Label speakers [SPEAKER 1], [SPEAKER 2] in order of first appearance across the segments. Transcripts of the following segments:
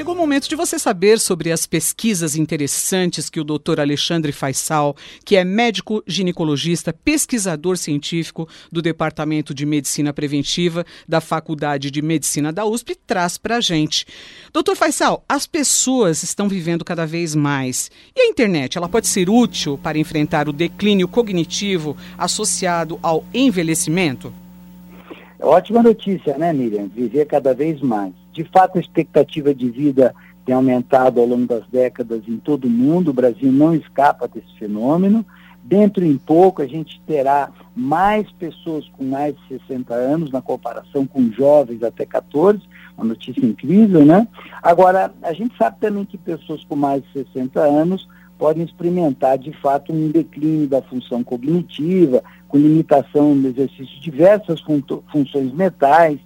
[SPEAKER 1] Chegou o momento de você saber sobre as pesquisas interessantes que o Dr. Alexandre Faisal, que é médico ginecologista, pesquisador científico do Departamento de Medicina Preventiva da Faculdade de Medicina da USP, traz para a gente. Doutor Faisal, as pessoas estão vivendo cada vez mais. E a internet, ela pode ser útil para enfrentar o declínio cognitivo associado ao envelhecimento?
[SPEAKER 2] Ótima notícia, né, Miriam? Viver cada vez mais. De fato, a expectativa de vida tem aumentado ao longo das décadas em todo o mundo, o Brasil não escapa desse fenômeno. Dentro em pouco, a gente terá mais pessoas com mais de 60 anos na comparação com jovens até 14, uma notícia incrível, né? Agora, a gente sabe também que pessoas com mais de 60 anos podem experimentar, de fato, um declínio da função cognitiva, com limitação no exercício de diversas fun funções mentais,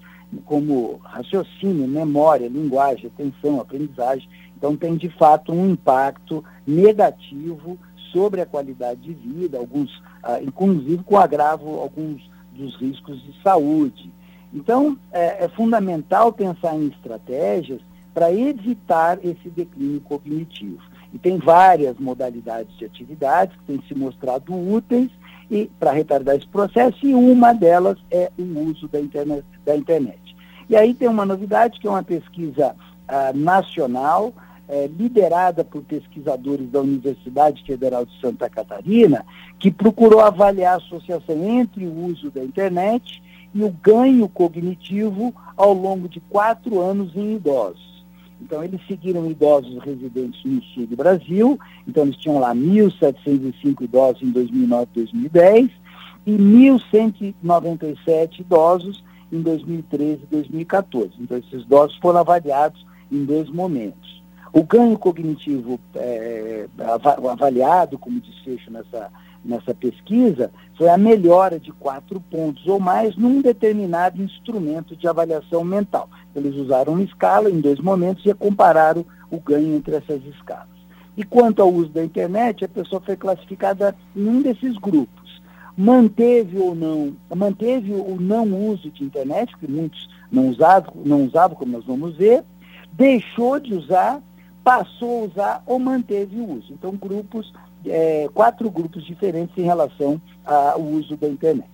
[SPEAKER 2] como raciocínio, memória, linguagem, atenção, aprendizagem. Então tem de fato um impacto negativo sobre a qualidade de vida, alguns, ah, inclusive com agravo alguns dos riscos de saúde. Então é, é fundamental pensar em estratégias para evitar esse declínio cognitivo. E tem várias modalidades de atividades que têm se mostrado úteis e para retardar esse processo, e uma delas é o uso da internet. Da internet. E aí tem uma novidade, que é uma pesquisa ah, nacional, eh, liderada por pesquisadores da Universidade Federal de Santa Catarina, que procurou avaliar a associação entre o uso da internet e o ganho cognitivo ao longo de quatro anos em idosos. Então, eles seguiram idosos residentes no sul do Brasil, então eles tinham lá 1.705 idosos em 2009 e 2010 e 1.197 idosos em 2013 e 2014. Então, esses idosos foram avaliados em dois momentos. O ganho cognitivo é, avaliado como desfecho nessa, nessa pesquisa foi a melhora de quatro pontos ou mais num determinado instrumento de avaliação mental. Eles usaram uma escala em dois momentos e compararam o ganho entre essas escalas. E quanto ao uso da internet, a pessoa foi classificada em um desses grupos manteve ou não, manteve o não uso de internet, que muitos não usavam, não usavam, como nós vamos ver, deixou de usar, passou a usar ou manteve o uso. Então, grupos, é, quatro grupos diferentes em relação ao uso da internet.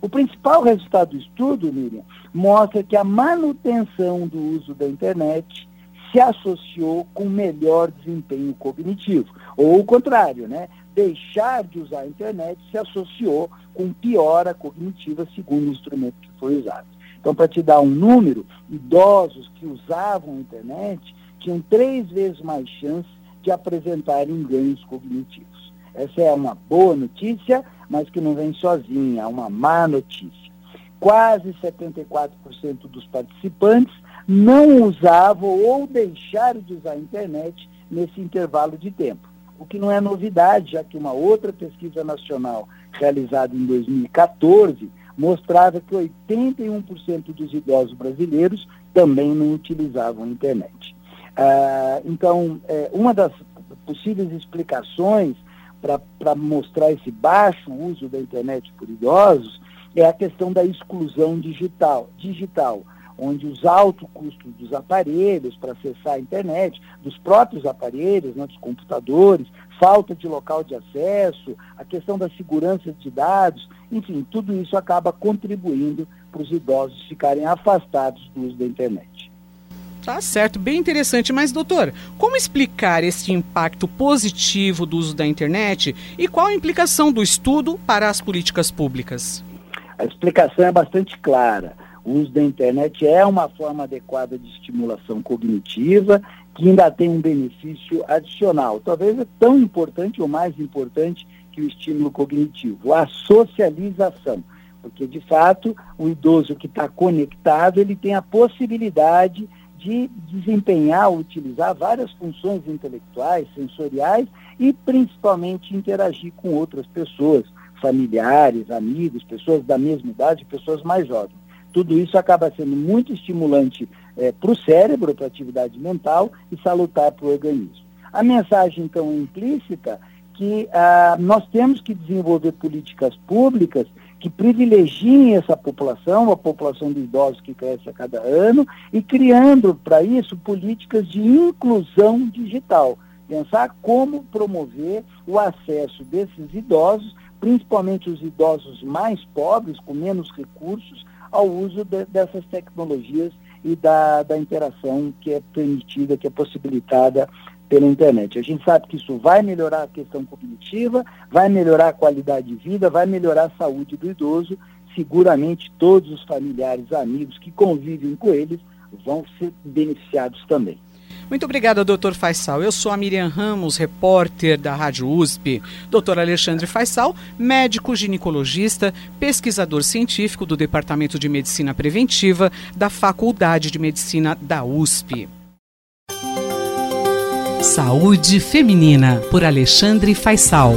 [SPEAKER 2] O principal resultado do estudo, Miriam, mostra que a manutenção do uso da internet se associou com melhor desempenho cognitivo. Ou o contrário, né? Deixar de usar a internet se associou com piora cognitiva, segundo o instrumento que foi usado. Então, para te dar um número, idosos que usavam a internet tinham três vezes mais chance de apresentarem ganhos cognitivos. Essa é uma boa notícia, mas que não vem sozinha, é uma má notícia. Quase 74% dos participantes não usavam ou deixaram de usar a internet nesse intervalo de tempo o que não é novidade, já que uma outra pesquisa nacional realizada em 2014 mostrava que 81% dos idosos brasileiros também não utilizavam a internet. Ah, então, é, uma das possíveis explicações para mostrar esse baixo uso da internet por idosos é a questão da exclusão digital. digital onde os altos custos dos aparelhos para acessar a internet, dos próprios aparelhos, né, dos computadores, falta de local de acesso, a questão da segurança de dados, enfim, tudo isso acaba contribuindo para os idosos ficarem afastados do uso da internet.
[SPEAKER 1] Tá certo, bem interessante. Mas, doutor, como explicar esse impacto positivo do uso da internet e qual a implicação do estudo para as políticas públicas?
[SPEAKER 2] A explicação é bastante clara o uso da internet é uma forma adequada de estimulação cognitiva que ainda tem um benefício adicional, talvez é tão importante ou mais importante que o estímulo cognitivo, a socialização. Porque, de fato, o idoso que está conectado, ele tem a possibilidade de desempenhar, utilizar várias funções intelectuais, sensoriais e principalmente interagir com outras pessoas, familiares, amigos, pessoas da mesma idade, pessoas mais jovens. Tudo isso acaba sendo muito estimulante é, para o cérebro, para a atividade mental e salutar para o organismo. A mensagem, então, implícita que ah, nós temos que desenvolver políticas públicas que privilegiem essa população, a população de idosos que cresce a cada ano, e criando para isso políticas de inclusão digital. Pensar como promover o acesso desses idosos, principalmente os idosos mais pobres, com menos recursos, ao uso de, dessas tecnologias e da, da interação que é permitida, que é possibilitada pela internet. A gente sabe que isso vai melhorar a questão cognitiva, vai melhorar a qualidade de vida, vai melhorar a saúde do idoso. Seguramente todos os familiares, amigos que convivem com eles vão ser beneficiados também.
[SPEAKER 1] Muito obrigada, doutor Faisal. Eu sou a Miriam Ramos, repórter da Rádio USP. Doutor Alexandre Faisal, médico ginecologista, pesquisador científico do Departamento de Medicina Preventiva da Faculdade de Medicina da USP. Saúde Feminina, por Alexandre Faisal.